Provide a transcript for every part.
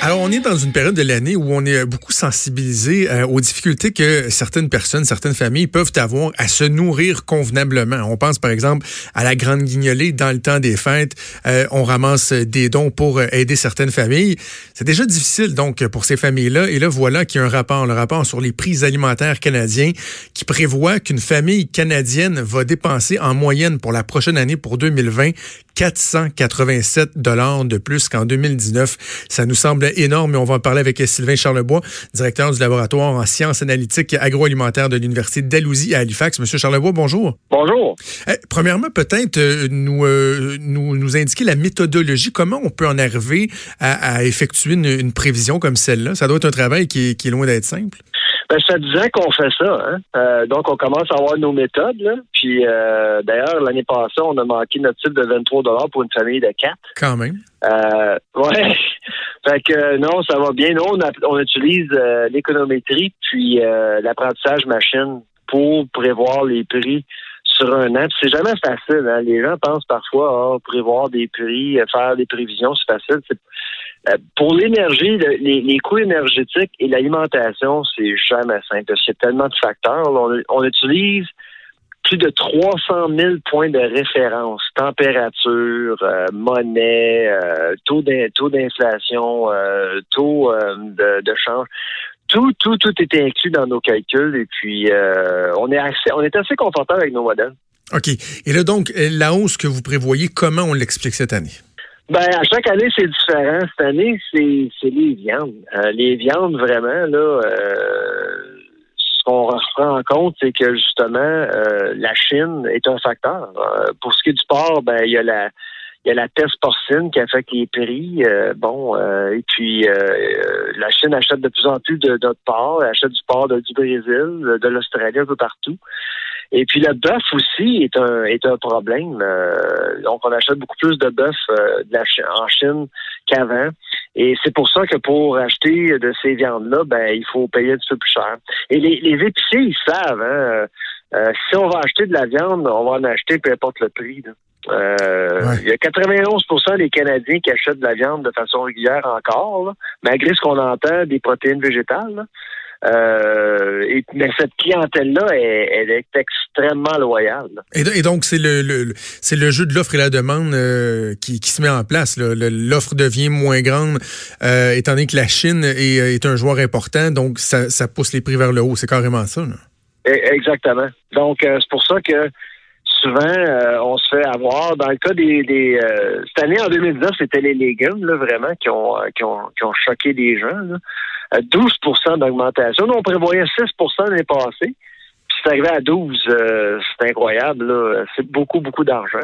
Alors, on est dans une période de l'année où on est beaucoup sensibilisé euh, aux difficultés que certaines personnes, certaines familles peuvent avoir à se nourrir convenablement. On pense par exemple à la grande guignolée dans le temps des fêtes. Euh, on ramasse des dons pour aider certaines familles. C'est déjà difficile donc pour ces familles-là. Et là, voilà qu'il y a un rapport, le rapport sur les prix alimentaires canadiens qui prévoit qu'une famille canadienne va dépenser en moyenne pour la prochaine année, pour 2020, 487 dollars de plus qu'en 2019. Ça nous semble énorme, mais on va en parler avec Sylvain Charlebois, directeur du laboratoire en sciences analytiques agroalimentaires de l'Université d'Alousie à Halifax. Monsieur Charlebois, bonjour. Bonjour. Eh, premièrement, peut-être euh, nous, euh, nous, nous indiquer la méthodologie, comment on peut en arriver à, effectuer une, prévision comme celle-là? Ça doit être un travail qui est loin d'être simple. Ben, ça disait qu'on fait ça. Hein? Euh, donc, on commence à avoir nos méthodes. Là. Puis, euh, d'ailleurs, l'année passée, on a manqué notre type de 23 pour une famille de quatre. Quand même. Euh, ouais. fait que non, ça va bien. Nous, on, on utilise euh, l'économétrie puis l'apprentissage machine pour prévoir les prix sur un an. C'est jamais facile. Hein? Les gens pensent parfois ah, prévoir des prix, faire des prévisions, c'est facile. Euh, pour l'énergie, les, coûts énergétiques et l'alimentation, c'est jamais simple. A tellement de facteurs. On, utilise plus de 300 000 points de référence, température, euh, monnaie, euh, taux d'inflation, taux de, change. Tout, tout, tout était inclus dans nos calculs et puis on est assez, on est assez confortable avec nos modèles. OK. Et là, donc, la hausse que vous prévoyez, comment on l'explique cette année? Ben, à chaque année, c'est différent. Cette année, c'est, c'est les viandes. Euh, les viandes, vraiment, là, euh, ce qu'on reprend en compte, c'est que justement, euh, la Chine est un facteur. pour ce qui est du porc, ben, il y a la il y a la peste porcine qui affecte les prix. bon, et puis la Chine achète de plus en plus de, de porc, elle achète du porc du Brésil, de l'Australie, un peu partout. Et puis le bœuf aussi est un est un problème. Euh, donc on achète beaucoup plus de bœuf euh, en Chine qu'avant. Et c'est pour ça que pour acheter de ces viandes-là, ben il faut payer un petit peu plus cher. Et les, les épiciers, ils savent, hein, euh, si on va acheter de la viande, on va en acheter peu importe le prix. Il y a 91% des Canadiens qui achètent de la viande de façon régulière encore, malgré ce qu'on entend des protéines végétales. Euh, et, mais cette clientèle-là, elle, est extrêmement loyale. Et, donc, c'est le, c'est le jeu de l'offre et la demande euh, qui, qui, se met en place. L'offre devient moins grande, euh, étant donné que la Chine est, est, un joueur important, donc ça, ça pousse les prix vers le haut. C'est carrément ça. Là. E, exactement. Donc, euh, c'est pour ça que souvent, euh, on se fait avoir. Dans le cas des... des cette année, en 2019, c'était les légumes, là, vraiment, qui ont, qui ont, qui ont choqué les gens. Là. 12% d'augmentation. Nous, on prévoyait 6% l'année passée. Puis c'est arrivé à 12. Euh, c'est incroyable. Là. C'est beaucoup, beaucoup d'argent.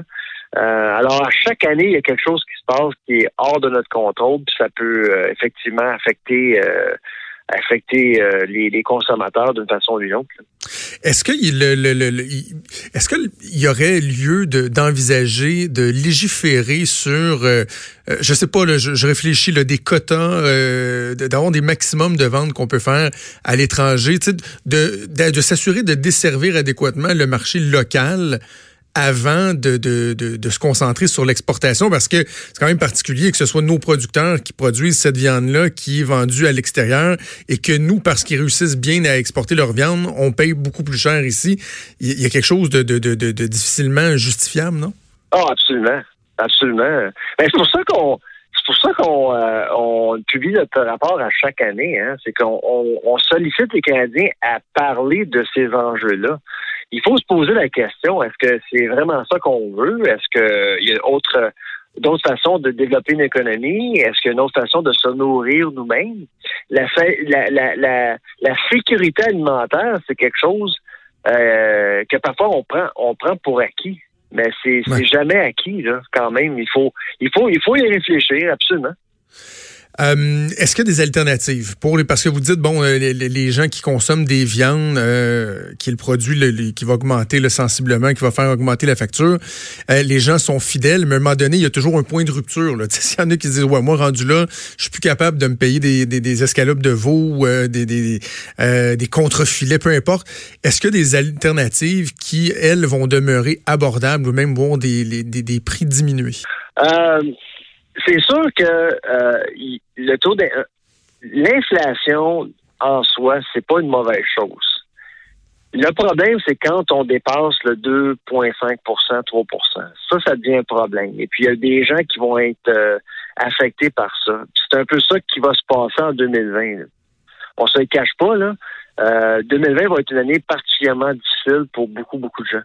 Euh, alors, à chaque année, il y a quelque chose qui se passe qui est hors de notre contrôle, puis ça peut euh, effectivement affecter affecter euh, les, les, consommateurs d'une façon ou d'une autre. Est-ce qu'il le, le, le, est-ce qu'il y aurait lieu d'envisager de, légiférer sur, euh, euh, je sais pas, là, je, réfléchis, là, des quotas, euh, d'avoir des maximums de ventes qu'on peut faire à l'étranger, de, de, de s'assurer de desservir adéquatement le marché local avant de, de, de, se concentrer sur l'exportation parce que c'est quand même particulier que ce soit nos producteurs qui produisent cette viande-là qui est vendue à l'extérieur et que nous, parce qu'ils réussissent bien à exporter leur viande, on paye beaucoup plus cher ici. Il y a quelque chose de, de, de, difficilement justifiable, non? Ah, absolument. Absolument. Ben, c'est pour ça qu'on c'est pour ça qu'on euh, on publie notre rapport à chaque année. Hein. C'est qu'on on sollicite les Canadiens à parler de ces enjeux-là il faut se poser la question, est-ce que c'est vraiment ça qu'on veut? Est-ce qu'il y a autre, d'autres façons de développer une économie? Est-ce qu'il y a une autre façon de se nourrir nous-mêmes? La, la, la, sécurité alimentaire, c'est quelque chose euh, que parfois on prend, on prend pour acquis. Mais c'est jamais acquis, là, quand même. Il faut, il faut, il faut y réfléchir, absolument. Euh, Est-ce qu'il y a des alternatives pour les parce que vous dites bon euh, les, gens qui consomment des viandes euh, qui est le produit qui va augmenter le sensiblement qui va faire augmenter la facture euh, les gens sont fidèles mais à un moment donné il y a toujours un point de rupture là. S'il y en a qui se disent ouais moi rendu là je suis plus capable de me payer des, des, des escalopes de veau euh, des des, des contrefilets peu importe. Est-ce a des alternatives qui elles vont demeurer abordables ou même vont des, des, des prix diminuer? C'est sûr que le taux de l'inflation en soi, c'est pas une mauvaise chose. Le problème, c'est quand on dépasse le 2,5% 3% Ça, ça devient un problème. Et puis, il y a des gens qui vont être euh, affectés par ça. C'est un peu ça qui va se passer en 2020. On se le cache pas, là. 2020 euh, va être une année particulièrement difficile pour beaucoup, beaucoup de gens.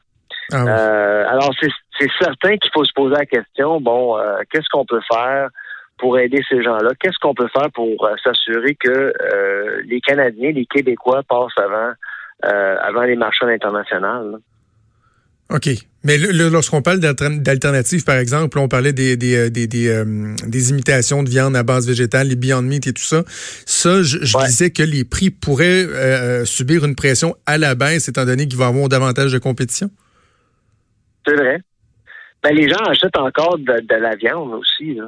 Ah euh, alors, c'est certain qu'il faut se poser la question, bon, qu'est-ce qu'on peut faire pour aider ces gens-là? Qu'est-ce qu'on peut faire pour s'assurer que les Canadiens, les Québécois passent avant euh, avant les marchands internationaux. OK. Mais lorsqu'on parle d'alternatives, par exemple, on parlait des, des, euh, des, euh, des, imitations de viande à base végétale, les Beyond Meat et tout ça. Ça, je, disais que les prix pourraient subir une pression à la baisse, étant donné qu'ils vont avoir davantage de compétition? C'est vrai. Ben, les gens achètent encore de, la viande aussi.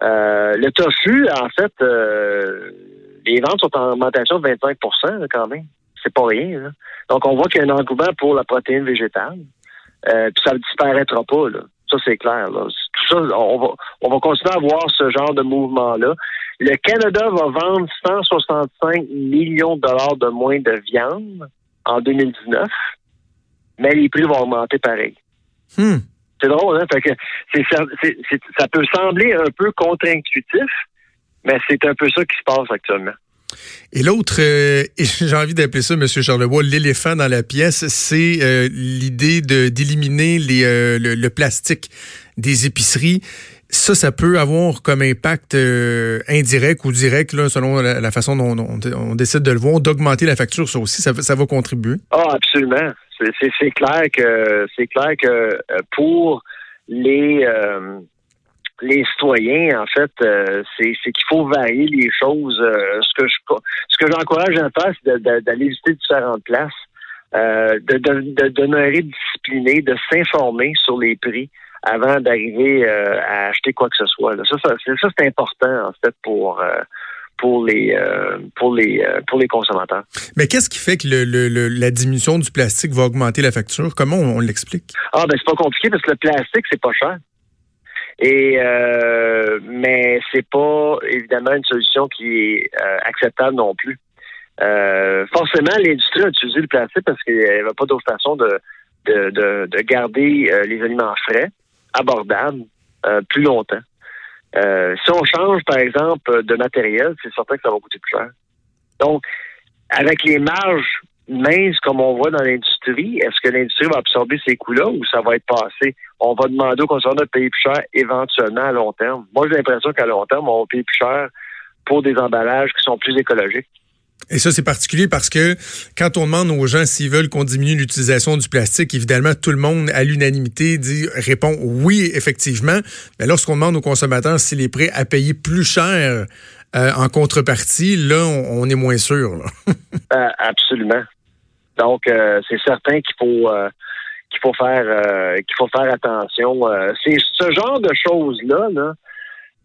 le tofu, en fait, les ventes sont en augmentation de 25% quand même c'est pas rien. Donc, on voit qu'il y a un engouement pour la protéine végétale. Euh, puis ça ne disparaîtra pas. Là. Ça, c'est clair. Tout ça, on va, on va continuer à voir ce genre de mouvement-là. Le Canada va vendre 165 millions de dollars de moins de viande en 2019, mais les prix vont augmenter pareil. Hmm. C'est drôle, hein? Fait que ça peut sembler un peu contre-intuitif, mais c'est un peu ça qui se passe actuellement. Et l'autre, euh, j'ai envie d'appeler ça, M. Charlebois, l'éléphant dans la pièce, c'est euh, l'idée de d'éliminer euh, le, plastique des épiceries. Ça, ça peut avoir comme impact indirect ou direct, là, selon la, façon dont, on décide de le voir, d'augmenter la facture. Ça aussi, ça, ça va contribuer. Ah, absolument. C'est clair que c'est clair que pour les les citoyens, en fait, euh, c'est qu'il faut varier les choses. Euh, ce que je ce que j'encourage à faire, c'est d'aller visiter différentes places, euh, de, de, de demeurer discipliné, de s'informer sur les prix avant d'arriver à acheter quoi que ce soit. Ça, ça c'est important, en fait, pour pour les pour les pour les consommateurs. Mais qu'est-ce qui fait que le, la diminution du plastique va augmenter la facture? Comment on, on l'explique? Ah ben c'est pas compliqué parce que le plastique c'est pas cher. Et euh, mais c'est pas évidemment une solution qui est euh, acceptable non plus. Euh, forcément, l'industrie a utilisé le plastique parce qu'il n'y avait pas d'autre façon de, de, de, garder euh, les aliments frais, abordables, plus longtemps. Si on change, par exemple, de matériel, c'est certain que ça va coûter plus cher. Donc, avec les marges mince comme on voit dans l'industrie, est-ce que l'industrie va absorber ces coûts-là ou ça va être passé? On va demander aux consommateurs de payer plus cher éventuellement à long terme. Moi, j'ai l'impression qu'à long terme, on va payer plus cher pour des emballages qui sont plus écologiques. Et ça, c'est particulier parce que quand on demande aux gens s'ils veulent qu'on diminue l'utilisation du plastique, évidemment, tout le monde, à l'unanimité, dit, répond oui, effectivement. Mais lorsqu'on demande aux consommateurs s'il est prêt à payer plus cher euh, en contrepartie, là, on, est moins sûr. Euh, absolument. Donc, euh, c'est certain qu'il faut qu'il faut faire qu'il faut faire attention. c'est ce genre de choses-là,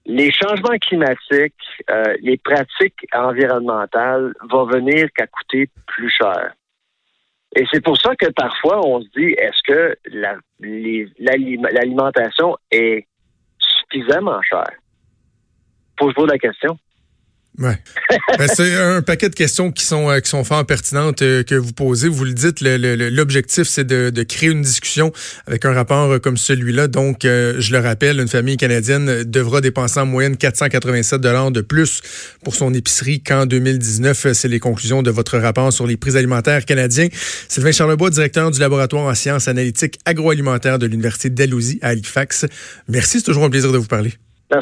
les changements climatiques, les pratiques environnementales vont venir qu'à coûter plus cher. Et c'est pour ça que parfois on se dit est-ce que l'alimentation est suffisamment chère? Pose-vous la question. Ouais. Ben, c'est un paquet de questions qui sont euh, qui sont fort pertinentes euh, que vous posez. Vous le dites, l'objectif c'est de, de, créer une discussion avec un rapport euh, comme celui-là. Donc, je le rappelle, une famille canadienne devra dépenser en moyenne 487 dollars de plus pour son épicerie qu'en 2019. C'est les conclusions de votre rapport sur les prix alimentaires canadiens. Sylvain Charlebois, directeur du laboratoire en sciences analytiques agroalimentaires de l'université d'Alousie à Halifax. Merci, c'est toujours un plaisir de vous parler.